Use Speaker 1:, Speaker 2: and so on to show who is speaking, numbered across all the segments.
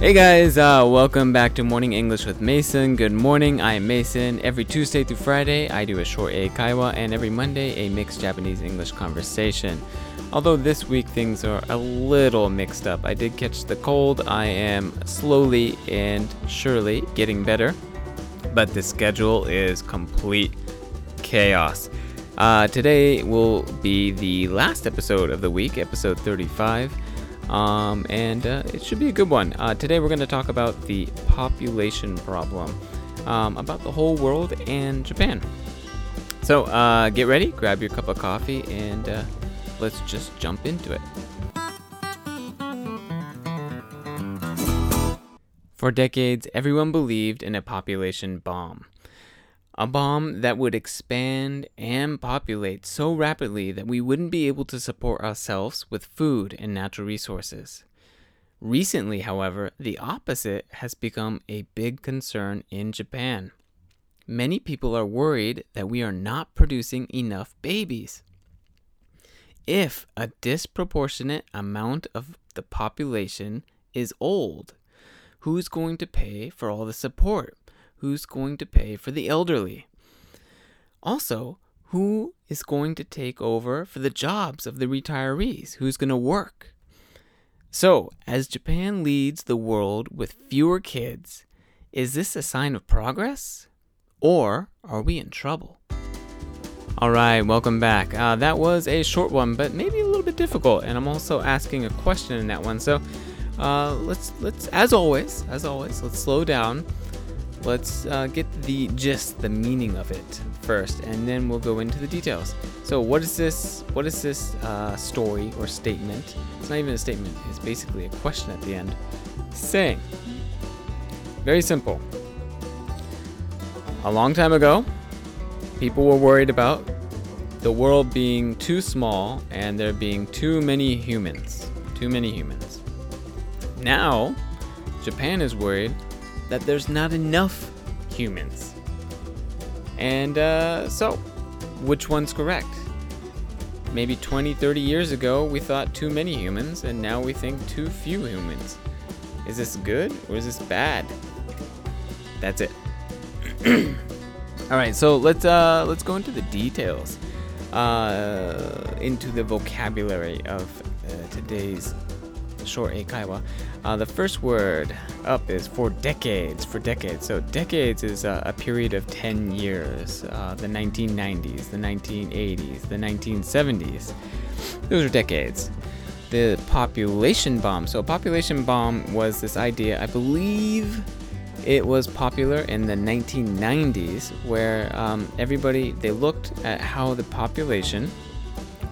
Speaker 1: Hey guys, uh, welcome back to Morning English with Mason. Good morning, I am Mason. Every Tuesday through Friday, I do a short eikaiwa, and every Monday, a mixed Japanese English conversation. Although this week things are a little mixed up. I did catch the cold. I am slowly and surely getting better, but the schedule is complete chaos. Uh, today will be the last episode of the week, episode 35. Um, and uh, it should be a good one. Uh, today we're going to talk about the population problem, um, about the whole world and Japan. So uh, get ready, grab your cup of coffee, and uh, let's just jump into it. For decades, everyone believed in a population bomb. A bomb that would expand and populate so rapidly that we wouldn't be able to support ourselves with food and natural resources. Recently, however, the opposite has become a big concern in Japan. Many people are worried that we are not producing enough babies. If a disproportionate amount of the population is old, who's going to pay for all the support? Who's going to pay for the elderly? Also, who is going to take over for the jobs of the retirees? Who's going to work? So, as Japan leads the world with fewer kids, is this a sign of progress? Or are we in trouble? All right, welcome back. Uh, that was a short one, but maybe a little bit difficult, and I'm also asking a question in that one. So, uh, let's let's as always, as always, let's slow down let's uh, get the gist, the meaning of it first, and then we'll go into the details. So, what is this? What is this uh, story or statement? It's not even a statement. It's basically a question at the end, saying. Very simple. A long time ago, people were worried about the world being too small and there being too many humans. Too many humans. Now, Japan is worried that there's not enough humans. And uh, so, which one's correct? Maybe 20, 30 years ago, we thought too many humans, and now we think too few humans. Is this good or is this bad? That's it. All right, so let's uh, let's go into the details, uh, into the vocabulary of uh, today's short eikaiwa. Uh, the first word up is for decades, for decades. So decades is uh, a period of 10 years. Uh, the 1990s, the 1980s, the 1970s. Those are decades. The population bomb. So population bomb was this idea, I believe it was popular in the 1990s where um, everybody, they looked at how the population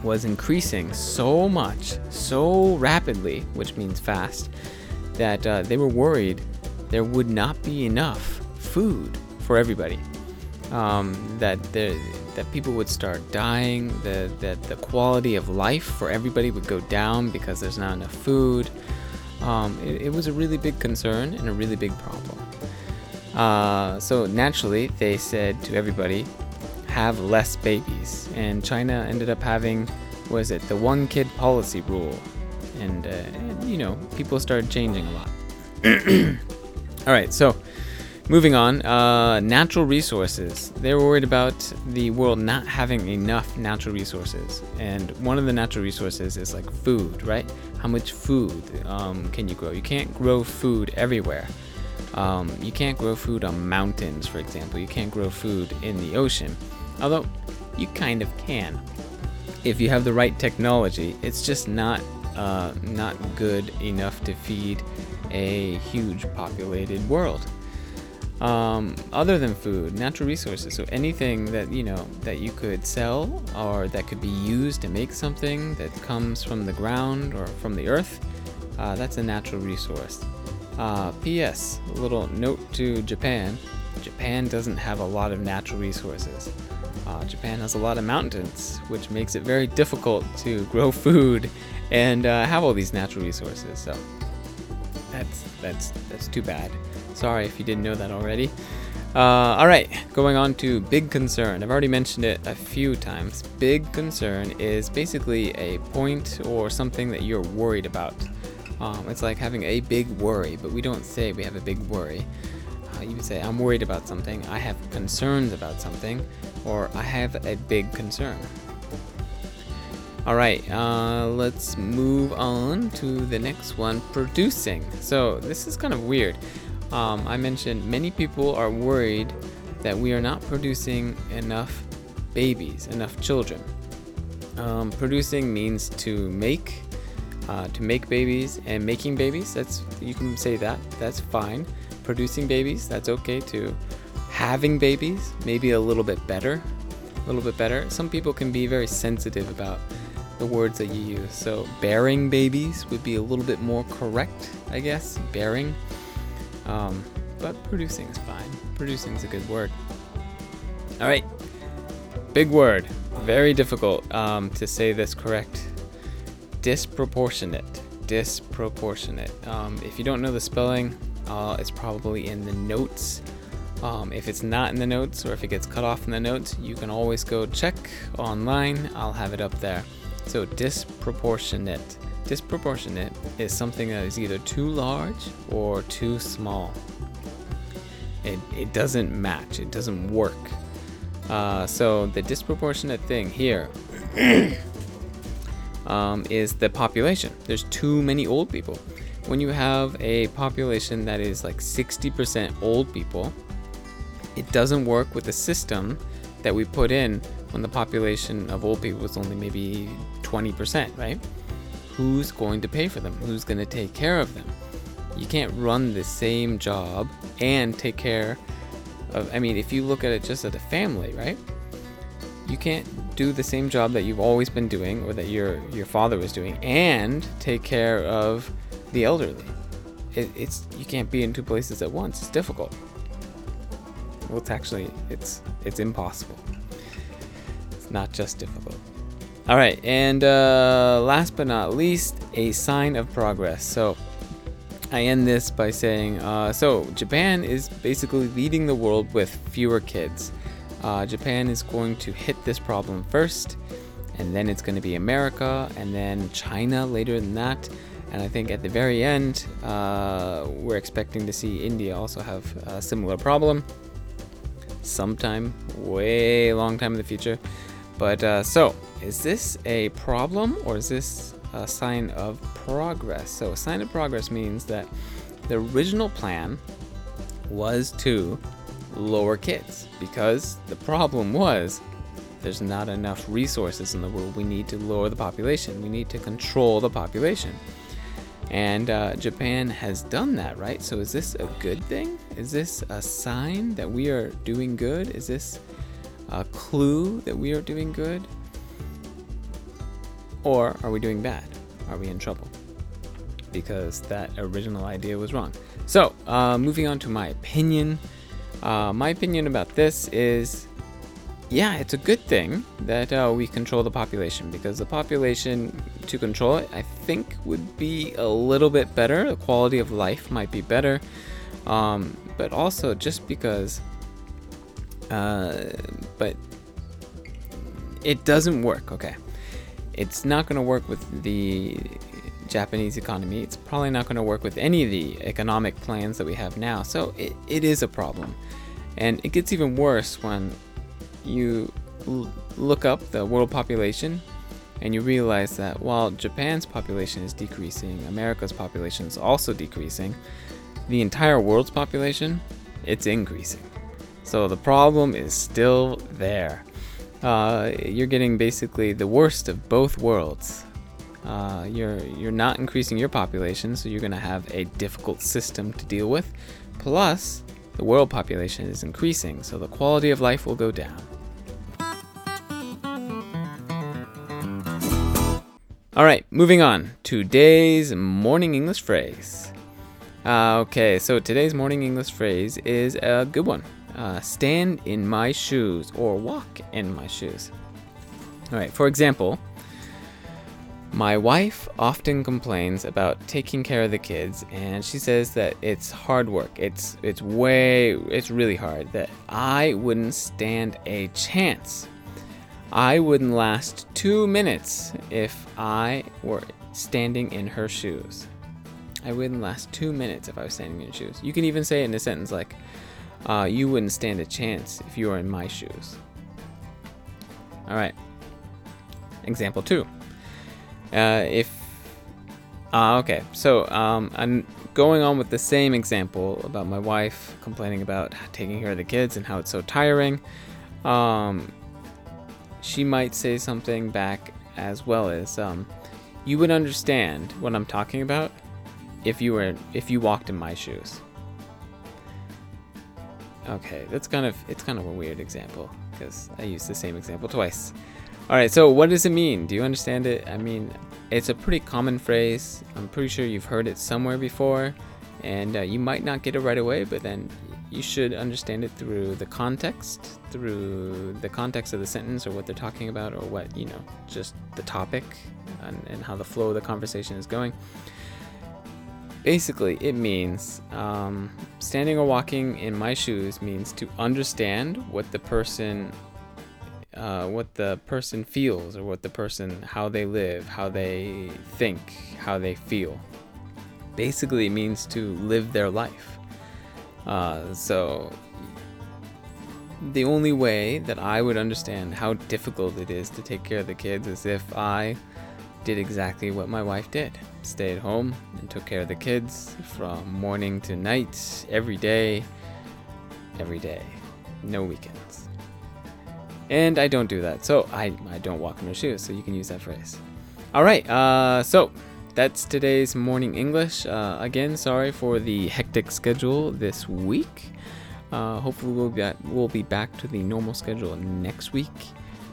Speaker 1: was increasing so much, so rapidly, which means fast, that uh, they were worried there would not be enough food for everybody. Um, that there, that people would start dying. The, that the quality of life for everybody would go down because there's not enough food. Um, it, it, was a really big concern and a really big problem. Uh, so naturally, they said to everybody, have less babies. And China ended up having, was it the one kid policy rule? And, uh, you know, people started changing a lot. All right, so moving on. Uh, natural resources. They're worried about the world not having enough natural resources. And one of the natural resources is like food, right? How much food um, can you grow? You can't grow food everywhere. Um, you can't grow food on mountains, for example. You can't grow food in the ocean. Although, you kind of can. If you have the right technology, it's just not uh, not good enough to feed a huge populated world. Um, other than food, natural resources, so anything that you know that you could sell or that could be used to make something that comes from the ground or from the earth, uh, that's a natural resource. Uh, P.S. A little note to Japan: Japan doesn't have a lot of natural resources. Uh, Japan has a lot of mountains, which makes it very difficult to grow food and uh, have all these natural resources. So that's that's that's too bad. Sorry if you didn't know that already. Uh, all right, going on to big concern. I've already mentioned it a few times. Big concern is basically a point or something that you're worried about. Um, it's like having a big worry, but we don't say we have a big worry. You say, I'm worried about something, I have concerns about something, or I have a big concern. All right, uh, let's move on to the next one producing. So, this is kind of weird. Um, I mentioned many people are worried that we are not producing enough babies, enough children. Um, producing means to make, uh, to make babies and making babies. That's you can say that. That's fine. Producing babies, that's okay too. Having babies, maybe a little bit better, a little bit better. Some people can be very sensitive about the words that you use. So bearing babies would be a little bit more correct, I guess. Bearing. Um, but producing is fine. Producing is a good word. All right. Big word. Very difficult um, to say this correct. Disproportionate. Disproportionate. Um, if you don't know the spelling, uh, it's probably in the notes. Um, if it's not in the notes or if it gets cut off in the notes, you can always go check online. I'll have it up there. So, disproportionate. Disproportionate is something that is either too large or too small. It, it doesn't match, it doesn't work. Uh, so, the disproportionate thing here um, is the population. There's too many old people. When you have a population that is like 60% old people, it doesn't work with the system that we put in when the population of old people was only maybe 20%, right? Who's going to pay for them? Who's going to take care of them? You can't run the same job and take care of, I mean, if you look at it just as a family, right? You can't do the same job that you've always been doing or that your your father was doing and take care of the elderly. It, it's you can't be in two places at once. It's difficult. Well, it's actually it's it's impossible. It's not just difficult. All right, and uh, last but not least, a sign of progress. So I end this by saying, uh, so Japan is basically leading the world with fewer kids. Uh, Japan is going to hit this problem first, and then it's going to be America, and then China later than that. And I think at the very end, uh, we're expecting to see India also have a similar problem sometime, way long time in the future. But uh, so, is this a problem or is this a sign of progress? So, a sign of progress means that the original plan was to lower kids because the problem was there's not enough resources in the world. We need to lower the population, we need to control the population. And uh, Japan has done that, right? So is this a good thing? Is this a sign that we are doing good? Is this a clue that we are doing good? Or are we doing bad? Are we in trouble? Because that original idea was wrong. So, uh, moving on to my opinion. Uh, my opinion about this is yeah, it's a good thing that uh, we control the population because the population to control it, I think, would be a little bit better. The quality of life might be better, um, but also just because, uh, but it doesn't work. Okay, it's not going to work with the Japanese economy. It's probably not going to work with any of the economic plans that we have now. So it, it is a problem. And it gets even worse when you l- look up the world population and you realize that while Japan's population is decreasing, America's population is also decreasing, the entire world's population, it's increasing. So the problem is still there. Uh, you're getting basically the worst of both worlds. Uh, you're you're not increasing your population, so you're going to have a difficult system to deal with. Plus, the world population is increasing, so the quality of life will go down. All right, moving on. Today's morning English phrase. Uh, okay, so today's morning English phrase is a good one. Uh, stand in my shoes or walk in my shoes. All right, for example, my wife often complains about taking care of the kids and she says that it's hard work. It's it's way it's really hard that I wouldn't stand a chance I wouldn't last two minutes if I were standing in her shoes. I wouldn't last two minutes if I was standing in your shoes. You can even say it in a sentence like, uh, you wouldn't stand a chance if you were in my shoes. All right. Example two. Uh, if uh, okay, so um, I'm going on with the same example about my wife complaining about taking care of the kids and how it's so tiring. Um, she might say something back as well as, um, "You would understand what I'm talking about if you were if you walked in my shoes." Okay, that's kind of it's kind of a weird example because I used the same example twice. All right, so what does it mean? Do you understand it? I mean, it's a pretty common phrase. I'm pretty sure you've heard it somewhere before, and uh, you might not get it right away, but then you should understand it through the context, through the context of the sentence or what they're talking about, or what, you know, just the topic and, and how the flow of the conversation is going. Basically, it means um, standing or walking in my shoes means to understand what the person uh, what the person feels or what the person how they live how they think how they feel. Basically means to live their life. Uh, so the only way that i would understand how difficult it is to take care of the kids is if i did exactly what my wife did. Stayed home and took care of the kids from morning to night every day every day no weekends and I don't do that. So I, I don't walk in their shoes. So you can use that phrase. All right. Uh, so that's today's morning English. Uh, again, sorry for the hectic schedule this week. Uh, hopefully we'll be, we'll be back to the normal schedule next week.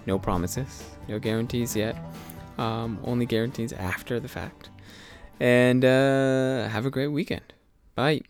Speaker 1: No promises, no guarantees yet. Um, only guarantees after the fact. And uh, have a great weekend. Bye.